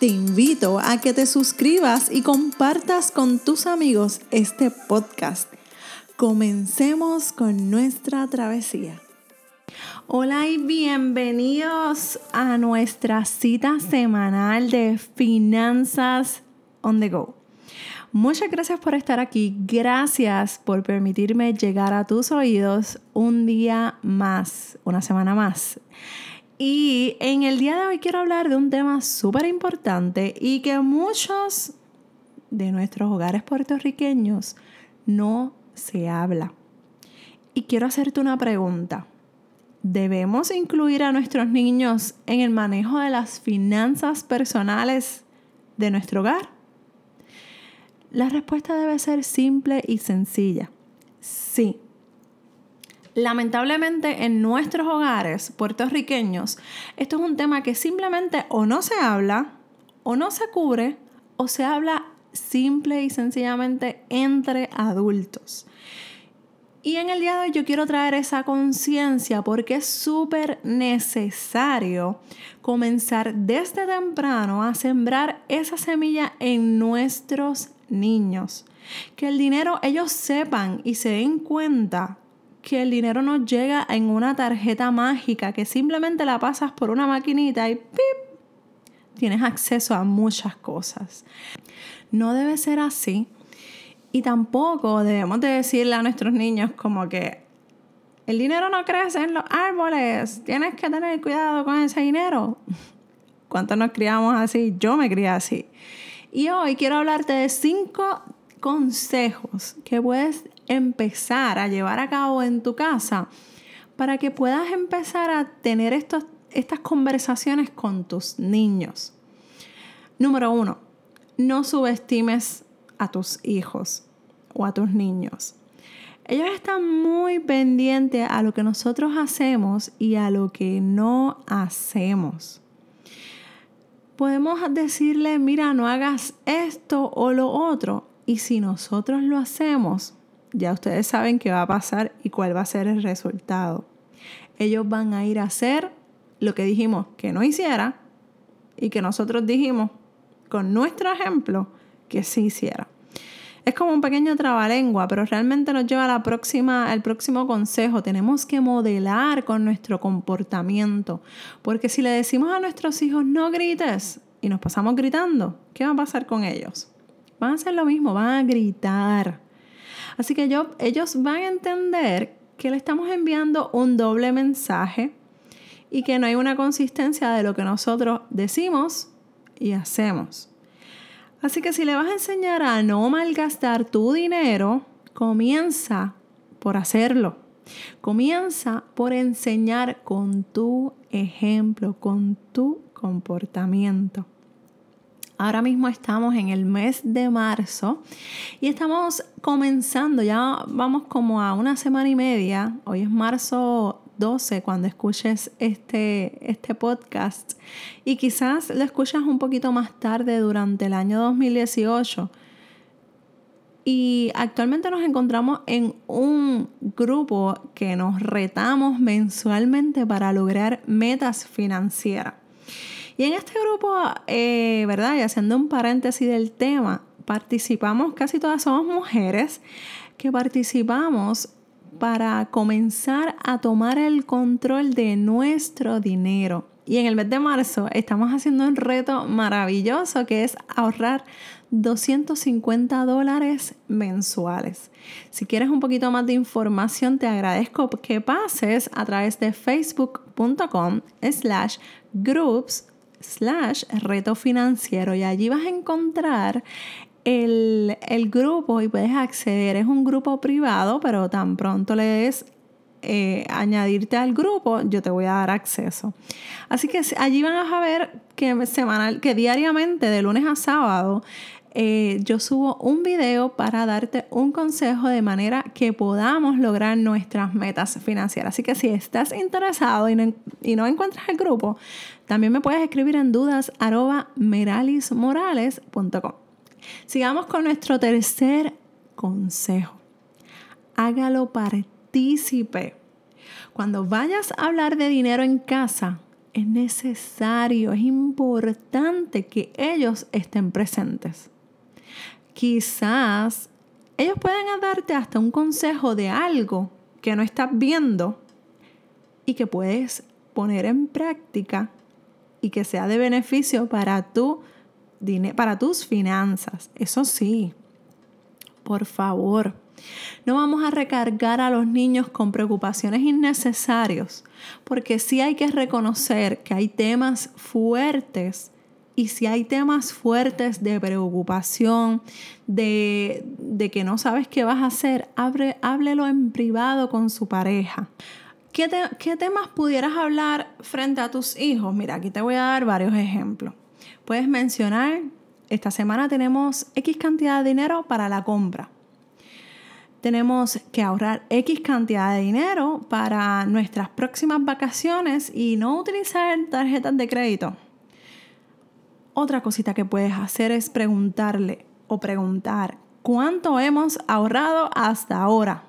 te invito a que te suscribas y compartas con tus amigos este podcast. Comencemos con nuestra travesía. Hola y bienvenidos a nuestra cita semanal de Finanzas on the Go. Muchas gracias por estar aquí. Gracias por permitirme llegar a tus oídos un día más, una semana más. Y en el día de hoy quiero hablar de un tema súper importante y que muchos de nuestros hogares puertorriqueños no se habla. Y quiero hacerte una pregunta. ¿Debemos incluir a nuestros niños en el manejo de las finanzas personales de nuestro hogar? La respuesta debe ser simple y sencilla. Sí, Lamentablemente en nuestros hogares puertorriqueños, esto es un tema que simplemente o no se habla, o no se cubre, o se habla simple y sencillamente entre adultos. Y en el día de hoy yo quiero traer esa conciencia porque es súper necesario comenzar desde temprano a sembrar esa semilla en nuestros niños. Que el dinero ellos sepan y se den cuenta que el dinero no llega en una tarjeta mágica que simplemente la pasas por una maquinita y ¡pip! tienes acceso a muchas cosas. No debe ser así. Y tampoco debemos de decirle a nuestros niños como que el dinero no crece en los árboles, tienes que tener cuidado con ese dinero. ¿Cuántos nos criamos así? Yo me crié así. Y hoy quiero hablarte de cinco consejos que puedes empezar a llevar a cabo en tu casa para que puedas empezar a tener estos, estas conversaciones con tus niños. Número uno, no subestimes a tus hijos o a tus niños. Ellos están muy pendientes a lo que nosotros hacemos y a lo que no hacemos. Podemos decirle, mira, no hagas esto o lo otro. Y si nosotros lo hacemos, ya ustedes saben qué va a pasar y cuál va a ser el resultado. Ellos van a ir a hacer lo que dijimos que no hiciera y que nosotros dijimos con nuestro ejemplo que sí hiciera. Es como un pequeño trabalengua, pero realmente nos lleva a la próxima, al próximo consejo. Tenemos que modelar con nuestro comportamiento. Porque si le decimos a nuestros hijos no grites y nos pasamos gritando, ¿qué va a pasar con ellos? Van a hacer lo mismo, van a gritar. Así que ellos van a entender que le estamos enviando un doble mensaje y que no hay una consistencia de lo que nosotros decimos y hacemos. Así que si le vas a enseñar a no malgastar tu dinero, comienza por hacerlo. Comienza por enseñar con tu ejemplo, con tu comportamiento. Ahora mismo estamos en el mes de marzo y estamos comenzando, ya vamos como a una semana y media, hoy es marzo 12 cuando escuches este, este podcast y quizás lo escuchas un poquito más tarde durante el año 2018. Y actualmente nos encontramos en un grupo que nos retamos mensualmente para lograr metas financieras. Y en este grupo, eh, ¿verdad? Y haciendo un paréntesis del tema, participamos, casi todas somos mujeres que participamos para comenzar a tomar el control de nuestro dinero. Y en el mes de marzo estamos haciendo un reto maravilloso que es ahorrar 250 dólares mensuales. Si quieres un poquito más de información, te agradezco que pases a través de facebook.com slash groups slash reto financiero y allí vas a encontrar el, grupo y puedes acceder. Es un grupo privado, pero tan pronto le des eh, añadirte al grupo, yo te voy a dar acceso. Así que allí van a ver que semanal, que diariamente, de lunes a sábado, eh, yo subo un video para darte un consejo de manera que podamos lograr nuestras metas financieras. Así que si estás interesado y no, encuentras el grupo, también me puedes escribir en dudas meralismorales.com. Sigamos con nuestro tercer consejo. Hágalo partícipe. Cuando vayas a hablar de dinero en casa, es necesario, es importante que ellos estén presentes quizás ellos pueden darte hasta un consejo de algo que no estás viendo y que puedes poner en práctica y que sea de beneficio para tu para tus finanzas. Eso sí, por favor, no vamos a recargar a los niños con preocupaciones innecesarias, porque sí hay que reconocer que hay temas fuertes y si hay temas fuertes de preocupación, de, que no sabes qué vas a hacer, háblelo en privado con su pareja. ¿Qué, ¿Qué temas pudieras hablar frente a tus hijos? Mira, aquí te voy a dar varios ejemplos. Puedes mencionar, esta semana tenemos X cantidad de dinero para la compra tenemos que ahorrar X cantidad de dinero para nuestras próximas vacaciones y no utilizar tarjetas de crédito. Otra cosita que puedes hacer es preguntarle o preguntar cuánto hemos ahorrado hasta ahora.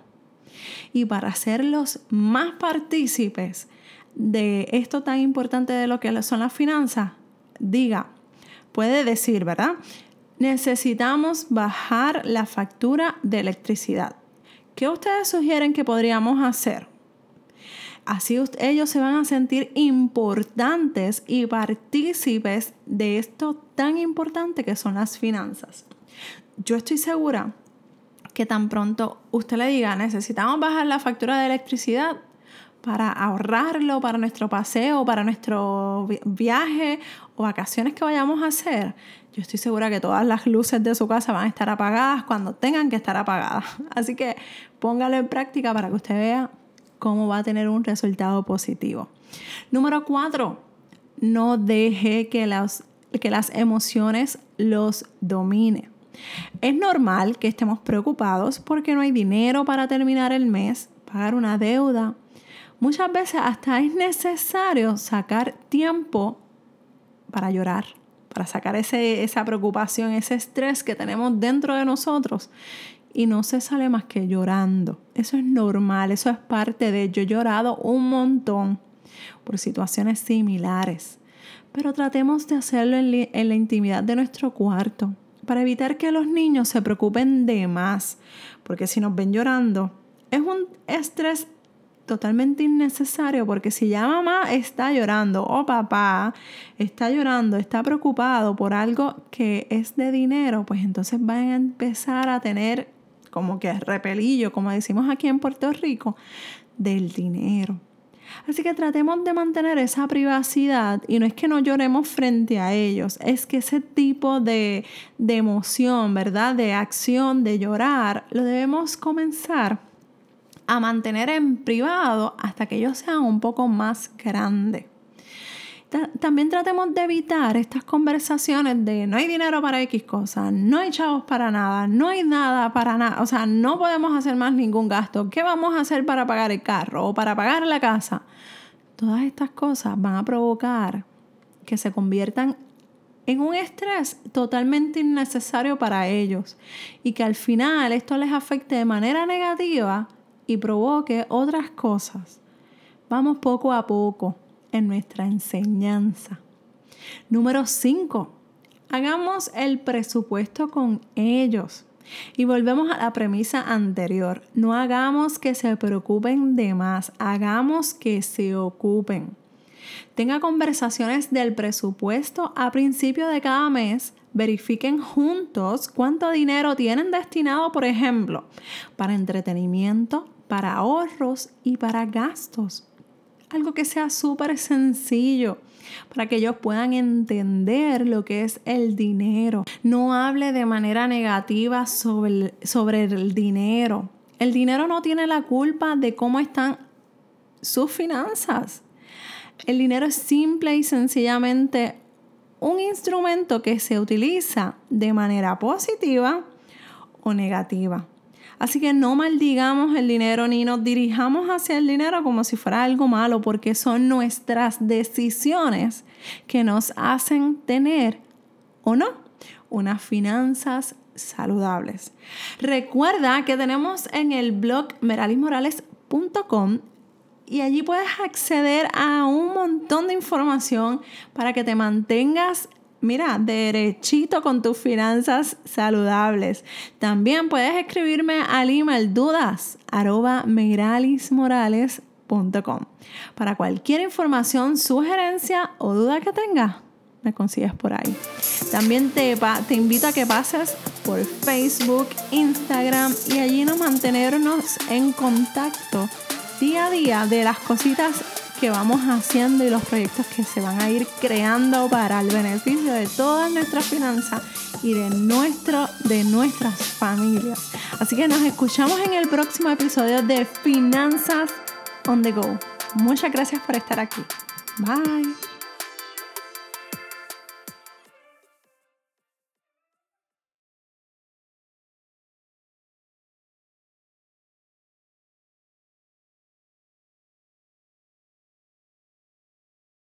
Y para hacerlos más partícipes de esto tan importante de lo que son las finanzas, diga, puede decir, ¿verdad? Necesitamos bajar la factura de electricidad. ¿Qué ustedes sugieren que podríamos hacer? Así ellos se van a sentir importantes y partícipes de esto tan importante que son las finanzas. Yo estoy segura que tan pronto usted le diga, necesitamos bajar la factura de electricidad para ahorrarlo para nuestro paseo, para nuestro viaje o vacaciones que vayamos a hacer, yo estoy segura que todas las luces de su casa van a estar apagadas cuando tengan que estar apagadas. Así que póngalo en práctica para que usted vea cómo va a tener un resultado positivo. Número cuatro, no deje que las, que las emociones los domine. Es normal que estemos preocupados porque no hay dinero para terminar el mes, pagar una deuda. Muchas veces hasta es necesario sacar tiempo para llorar, para sacar ese, esa preocupación, ese estrés que tenemos dentro de nosotros y no se sale más que llorando. Eso es normal, eso es parte de... Yo he llorado un montón por situaciones similares, pero tratemos de hacerlo en, en la intimidad de nuestro cuarto para evitar que los niños se preocupen de más, porque si nos ven llorando, es un estrés totalmente innecesario porque si ya mamá está llorando o papá está llorando, está preocupado por algo que es de dinero, pues entonces van a empezar a tener como que repelillo, como decimos aquí en Puerto Rico, del dinero. Así que tratemos de mantener esa privacidad y no es que no lloremos frente a ellos, es que ese tipo de, de emoción, ¿verdad? De acción, de llorar, lo debemos comenzar a mantener en privado hasta que ellos sean un poco más grandes también tratemos de evitar estas conversaciones de no hay dinero para X cosas, no hay chavos para nada, no hay nada para nada, o sea, no podemos hacer más ningún gasto. ¿Qué vamos a hacer para pagar el carro o para pagar la casa? Todas estas cosas van a provocar que se conviertan en un estrés totalmente innecesario para ellos y que al final esto les afecte de manera negativa y provoque otras cosas. Vamos poco a poco en nuestra enseñanza. Número 5. Hagamos el presupuesto con ellos. Y volvemos a la premisa anterior. No hagamos que se preocupen de más, hagamos que se ocupen. Tenga conversaciones del presupuesto a principio de cada mes. Verifiquen juntos cuánto dinero tienen destinado, por ejemplo, para entretenimiento, para ahorros y para gastos algo que sea súper sencillo para que ellos puedan entender lo que es el dinero. No hable de manera negativa sobre el, sobre el dinero. El dinero no tiene la culpa de cómo están sus finanzas. El dinero es simple y sencillamente un instrumento que se utiliza de manera positiva o negativa. Así que no maldigamos el dinero ni nos dirijamos hacia el dinero como si fuera algo malo, porque son nuestras decisiones que nos hacen tener o no unas finanzas saludables. Recuerda que tenemos en el blog meralismorales.com y allí puedes acceder a un montón de información para que te mantengas mira, derechito con tus finanzas saludables. También puedes escribirme al email dudas para cualquier información, sugerencia o duda que tengas. Me consigues por ahí. También te, te invito a que pases por Facebook, Instagram y allí nos mantenernos en contacto día a día de las cositas que vamos haciendo y los proyectos que se van a ir creando para el beneficio de todas nuestras finanzas y de, nuestro, de nuestras familias. Así que nos escuchamos en el próximo episodio de Finanzas on the Go. Muchas gracias por estar aquí. Bye.